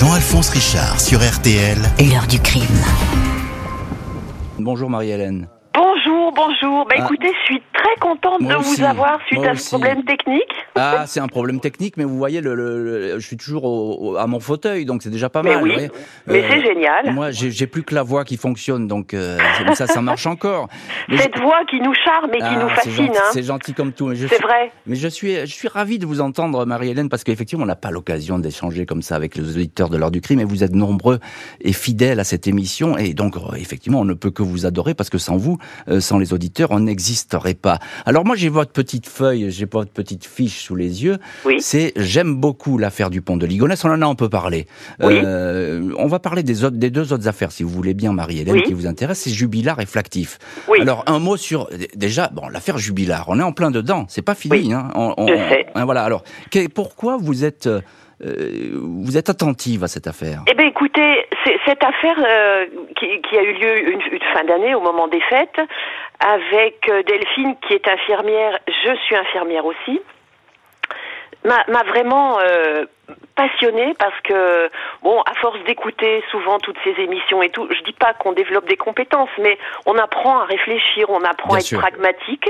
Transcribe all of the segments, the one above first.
Jean-Alphonse Richard sur RTL. L'heure du crime. Bonjour Marie-Hélène. Bonjour, bonjour. Bah Ah. écoutez, je suis très contente Moi de aussi, vous avoir suite moi à aussi. ce problème technique. Ah, c'est un problème technique, mais vous voyez, le, le- le- je suis toujours au- au- à mon fauteuil, donc c'est déjà pas Mais mal. oui, vous. Mais Euh, c'est génial. Moi, j'ai plus que la voix qui fonctionne, donc euh, ça, ça marche encore. Mais je- Cette voix qui nous charme et qui Ah, nous c'est fascine, gentil, hein. C'est gentil comme tout. C'est suis- vrai. Mais je suis, je suis ravi de vous entendre, Marie-Hélène, parce qu'effectivement, on n'a pas l'occasion d'échanger comme ça avec les auditeurs de l'heure du crime, et vous êtes nombreux et fidèles à cette émission, et donc, euh, effectivement, on ne peut que vous adorer, parce que sans vous, euh, sans les auditeurs, on n'existerait pas. Alors moi, j'ai votre petite feuille, j'ai votre petite fiche sous les yeux. Oui. C'est j'aime beaucoup l'affaire du pont de Ligonnès. On en a un peu parlé. Oui. Euh, on va parler des autres, des deux autres affaires, si vous voulez bien, Marie-Hélène, Oui. qui vous intéressent. C'est Jubilard et Flactif. Oui. Alors un mot sur déjà bon l'affaire Jubilard. On est en plein dedans. C'est pas fini. Oui. Hein. On- on- Je sais. hein, voilà. Alors que- pourquoi vous êtes euh, vous êtes attentive à cette affaire? Eh bien, écoutez, cette affaire euh, qui, qui a eu lieu une, une fin d'année au moment des fêtes, avec euh, Delphine qui est infirmière, je suis infirmière aussi, m'a m'a vraiment euh, passionnée parce que, bon, à force d'écouter souvent toutes ces émissions et tout, je dis pas qu'on développe des compétences, mais on apprend à réfléchir, on apprend Bien à être sûr. pragmatique.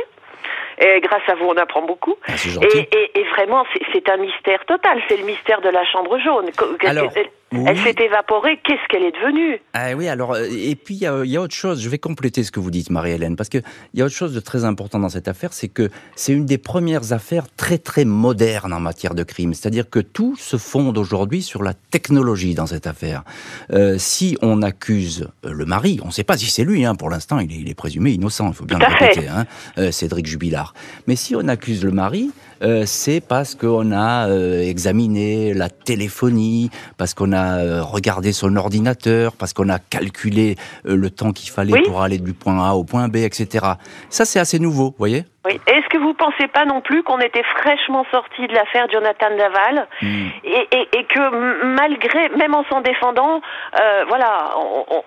Et grâce à vous, on apprend beaucoup. Ah, Et, et- et vraiment, c'est- un mystère total. C'est le mystère de la chambre jaune. Alors, oui. elle s'est évaporée. Qu'est-ce qu'elle est devenue? Ah oui, alors, euh, et puis il y, y a autre chose, je vais compléter ce que vous dites, Marie-Hélène, parce qu'il y a autre chose de très important dans cette affaire, c'est que c'est une des premières affaires très très modernes en matière de crime. C'est-à-dire que tout se fonde aujourd'hui sur la technologie dans cette affaire. Euh, si on accuse euh, le mari, on ne sait pas si c'est lui, hein, pour l'instant, il est, il est présumé innocent, il faut bien le répéter, hein, euh, Cédric Jubilard. Mais si on accuse le mari, euh, c'est parce qu'on a euh, examiné la téléphonie, parce qu'on a euh, regardé son ordinateur, parce qu'on a calculé le temps qu'il fallait Oui. pour aller du point A au point B, etc. Ça, c'est assez nouveau, vous voyez? Oui. Est-ce que vous pensez pas non plus qu'on était fraîchement sorti de l'affaire Jonathan Daval Hmm. et, et- et que malgré, même en s'en défendant, euh, voilà,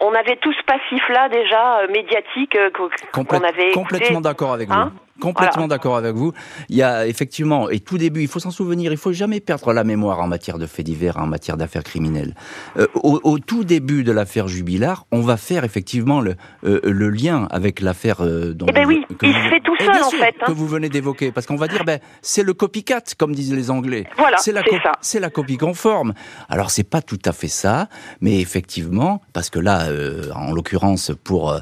on, avait tout ce passif-là déjà euh, médiatique euh, qu'o- qu'on Complète- avait écouté. complètement d'accord avec Hein? vous. Complètement Voilà. d'accord avec vous. Il y a effectivement, et tout début, il faut s'en souvenir, il faut jamais perdre la mémoire en matière de faits divers, en matière d'affaires criminelles. Euh, au, au tout début de l'affaire Jubilard, on va faire effectivement le, euh, le lien avec l'affaire euh, dont Eh ben oui, que il vous- se fait tout Eh seul, en fait, hein. que vous venez d'évoquer, parce qu'on va dire, ben c'est le copycat, comme disent les Anglais. Voilà, c'est la, c'est la copie conforme. Alors c'est pas tout à fait ça, mais effectivement, parce que là, euh, en l'occurrence pour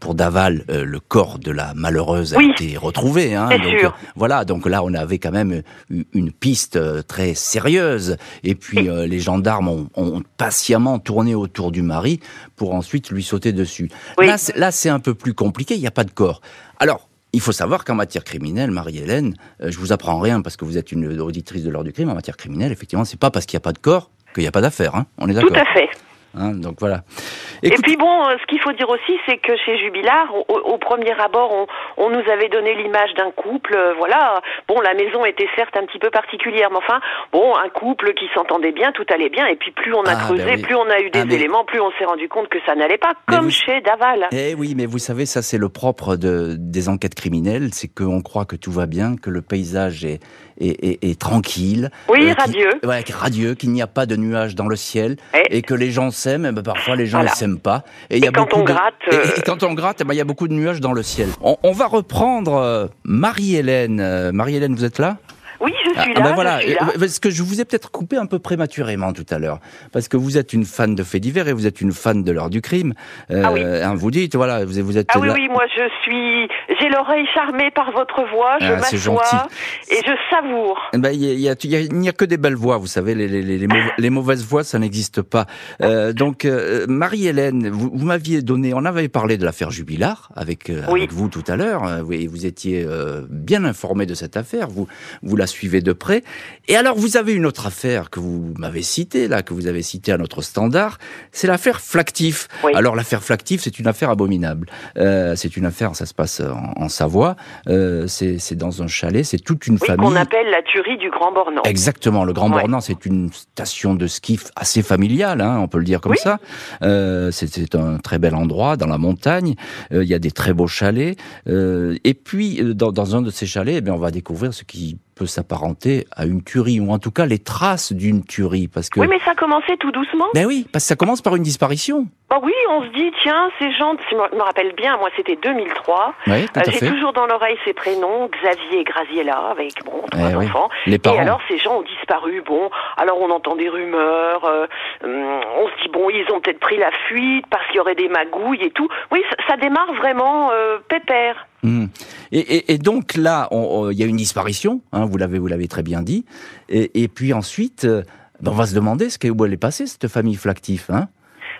pour Daval, le corps de la malheureuse a Oui. été retrouvé. Hein, donc sûr. euh, voilà, donc là on avait quand même eu- une piste euh, très sérieuse. Et puis euh, les gendarmes ont, ont patiemment tourné autour du mari pour ensuite lui sauter dessus. Oui. Là, c'est- un peu plus compliqué. Il n'y a pas de corps. Alors. Il faut savoir qu'en matière criminelle, Marie-Hélène, euh, je vous apprends rien parce que vous êtes une auditrice de l'ordre du crime. En matière criminelle, effectivement, c'est pas parce qu'il n'y a pas de corps qu'il n'y a pas d'affaire. Hein On est Tout d'accord. à fait. Hein, donc voilà. Et puis bon, euh, ce qu'il faut dire aussi, c'est que chez Jubilard, au, au premier abord, on, on nous avait donné l'image d'un couple. euh, voilà, bon, la maison était certes un petit peu particulière, mais enfin, bon, un couple qui s'entendait bien, tout allait bien. Et puis plus on a Ah, creusé, ben oui. plus on a eu des Ah, mais- éléments, plus on s'est rendu compte que ça n'allait pas, Mais comme vous- chez Daval. Eh oui, mais vous savez, ça c'est le propre de, des enquêtes criminelles, c'est qu'on croit que tout va bien, que le paysage est, est, est- est tranquille. Oui, euh, radieux. ouais, radieux, qu'il n'y a pas de nuages dans le ciel, Eh. et que les gens s'aiment, eh ben, parfois les gens ne Voilà. s'aiment pas. Et, il y Et a quand beaucoup on de- gratte, euh, et, quand on gratte, ben, il y a beaucoup de nuages dans le ciel. On, on va reprendre euh, Marie-Hélène. Euh, Marie-Hélène, vous êtes là? Je suis ah, là, ben voilà, je suis là. Euh, parce que je vous ai peut-être coupé un peu prématurément tout à l'heure, parce que vous êtes une fan de faits divers et vous êtes une fan de l'heure du crime. Euh, Ah oui. hein, vous dites, voilà, vous, vous êtes Ah oui, là- oui, moi je suis, j'ai l'oreille charmée par votre voix, je Ah, c'est m'assois gentil. et je savoure. Ben, il y a- y a- y n'y que des belles voix, vous savez, les, les- les- les mau- les mauvaises voix, ça n'existe pas. Euh, donc, euh, Marie-Hélène, vous, vous m'aviez donné, on avait parlé de l'affaire Jubilard avec, euh, Oui. avec vous tout à l'heure, oui, vous étiez bien informé de cette affaire, vous, vous la suivez de près. Et alors, vous avez une autre affaire que vous m'avez citée, là, que vous avez citée à notre standard, c'est l'affaire Flactif. Oui. Alors, l'affaire Flactif, c'est une affaire abominable. Euh, c'est une affaire, ça se passe en, en Savoie, euh, c'est c'est dans un chalet, c'est toute une Oui, famille. qu'on appelle la tuerie du Grand Bornand. Exactement, le Grand Ouais. Bornand, c'est une station de ski assez familiale, hein, on peut le dire comme Oui. ça. Euh, c'est- c'est un très bel endroit dans la montagne. Euh, Il y a des très beaux chalets. Euh, et puis, euh, dans, dans un de ces chalets, eh bien, on va découvrir ce qui peut s'apparenter à une tuerie, ou en tout cas les traces d'une tuerie. Parce que... Oui, mais ça a commencé tout doucement. Ben oui, parce que ça commence par une disparition. Bah oui, on se dit, tiens, ces gens, je me rappelle bien, moi c'était 2003. Oui, tout à Euh, J'ai toujours dans l'oreille ces prénoms, Xavier et Graziella, avec bon, trois Eh oui. enfants. Les parents. Et alors ces gens ont disparu. Bon, alors on entend des rumeurs. euh, hum, on se dit bon, ils ont peut-être pris la fuite parce qu'il y aurait des magouilles et tout. Oui, ça, ça démarre vraiment euh, pépère. Hmm. Et, et- et donc là, il y a une disparition, hein, vous l'avez vous l'avez très bien dit. Et, et puis ensuite, euh, ben, on va se demander ce qu'est- où elle est passée cette famille Flactif. Hein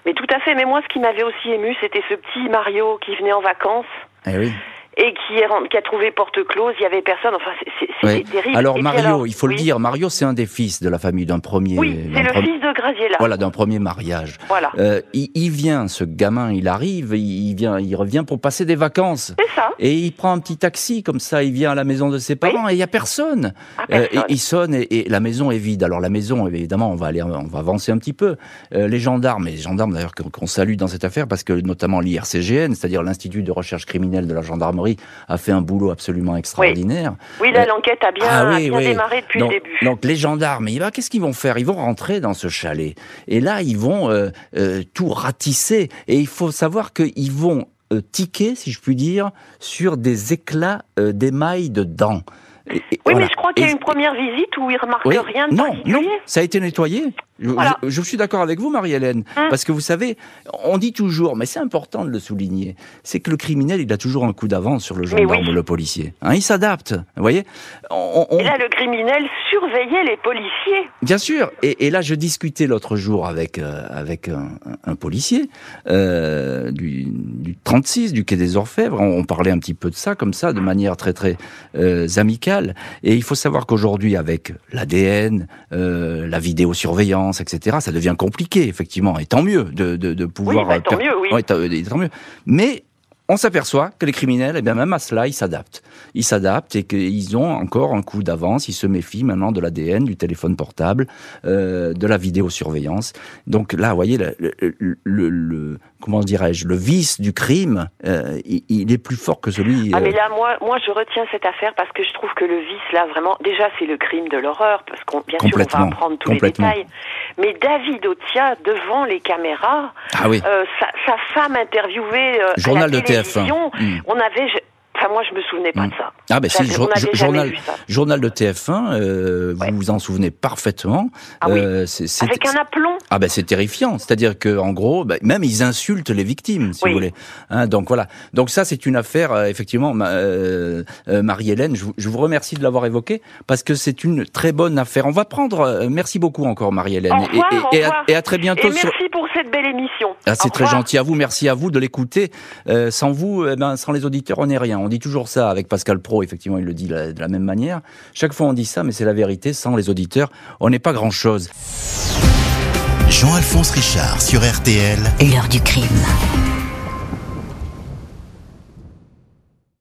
Mais tout à fait. Mais moi, ce qui m'avait aussi ému, c'était ce petit Mario qui venait en vacances eh oui. Et qui, est, ren- qui a trouvé porte close. Il y avait personne. Enfin, c'est- Oui. terrible. Alors Et Mario, il faut le dire, Mario c'est un des fils de la famille d'un premier, Oui, c'est le fils de Graziella. voilà, d'un premier mariage. Voilà. Euh, il, il vient, ce gamin, il arrive, il, vient, il revient pour passer des vacances. C'est ça. Et il prend un petit taxi comme ça, il vient à la maison de ses parents et il y a personne. Ah, Euh, et il sonne et, et la maison est vide. Alors la maison, évidemment, on va aller, on va avancer un petit peu. Euh, les gendarmes, et les gendarmes d'ailleurs qu'on qu'on salue dans cette affaire parce que notamment l'IRCGN, c'est-à-dire l'Institut de recherche criminelle de la gendarmerie, a fait un boulot absolument extraordinaire. Oui, là, Euh, l'enquête a bien, ah a oui, bien oui. démarré depuis donc, le début. donc les gendarmes, va- qu'est-ce qu'ils vont faire? Ils vont rentrer dans ce chalet. Et là, ils vont euh, euh, tout ratisser. Et il faut savoir qu'ils vont euh, tiquer, si je puis dire, sur des éclats d'émail de dents. Et- oui, voilà. mais je crois qu'il y a une première visite où il remarque oui, rien de non, non, ça a été nettoyé. Je, Voilà. je- je suis d'accord avec vous, Marie-Hélène, Hum. parce que vous savez, on dit toujours, mais c'est important de le souligner, c'est que le criminel, il a toujours un coup d'avance sur le gendarme oui. ou le policier. Hein, il s'adapte, vous voyez on, on- Et là, le criminel surveillait les policiers. Bien sûr. Et, et là, je discutais l'autre jour avec euh, avec un, un policier euh, du, du 36, du quai des Orfèvres. On, on parlait un petit peu de ça, comme ça, de manière très très euh, amicale. Et il faut savoir qu'aujourd'hui, avec l'ADN, la vidéosurveillance, etc., ça devient compliqué, effectivement. Et tant mieux de, de, de pouvoir. bah, euh, tant mieux, oui. Ouais, tant mieux. Mais on s'aperçoit que les criminels, eh bien même à cela, ils s'adaptent. Ils s'adaptent et qu'ils ont encore un coup d'avance. Ils se méfient maintenant de l'ADN, du téléphone portable, euh, de la vidéosurveillance. Donc là, vous voyez, le, le, le- le- comment dirais-je, le vice du crime, euh, il, il est plus fort que celui. Ah, mais euh, là, moi, moi, je retiens cette affaire parce que je trouve que le vice, là, vraiment, déjà, c'est le crime de l'horreur, parce qu'on, bien sûr, on va apprendre tous les détails. Mais David Otia, devant les caméras, ah oui. euh, sa, sa femme interviewée euh, Journal à la de TF1. Télévision, Mm. on avait, enfin, moi, je me souvenais pas Mm. de ça. Ah ben jour- jour- jamais journal, journal de TF1, euh, Ouais. vous vous en souvenez parfaitement. Ah oui. Euh, c'est- c'est- Avec un aplomb. Ah ben c'est terrifiant, c'est-à-dire que en gros, ben, même ils insultent les victimes, si Oui. vous voulez. Hein, donc voilà. Donc ça c'est une affaire euh, effectivement, euh, euh, Marie-Hélène, je, vous- je vous remercie de l'avoir évoqué parce que c'est une très bonne affaire. On va prendre. euh, merci beaucoup encore Marie-Hélène et, et- et à, revoir. et à très bientôt. Et sur- merci pour cette belle émission. Ah, c'est très gentil à vous, merci à vous de l'écouter. Euh, sans vous, eh ben, sans les auditeurs, on n'est rien. On dit toujours ça avec Pascal Pro, effectivement, il le dit la- de la même manière. Chaque fois on dit ça, mais c'est la vérité. Sans les auditeurs, on n'est pas grand-chose. Jean-Alphonse Richard sur RTL. L'heure du crime.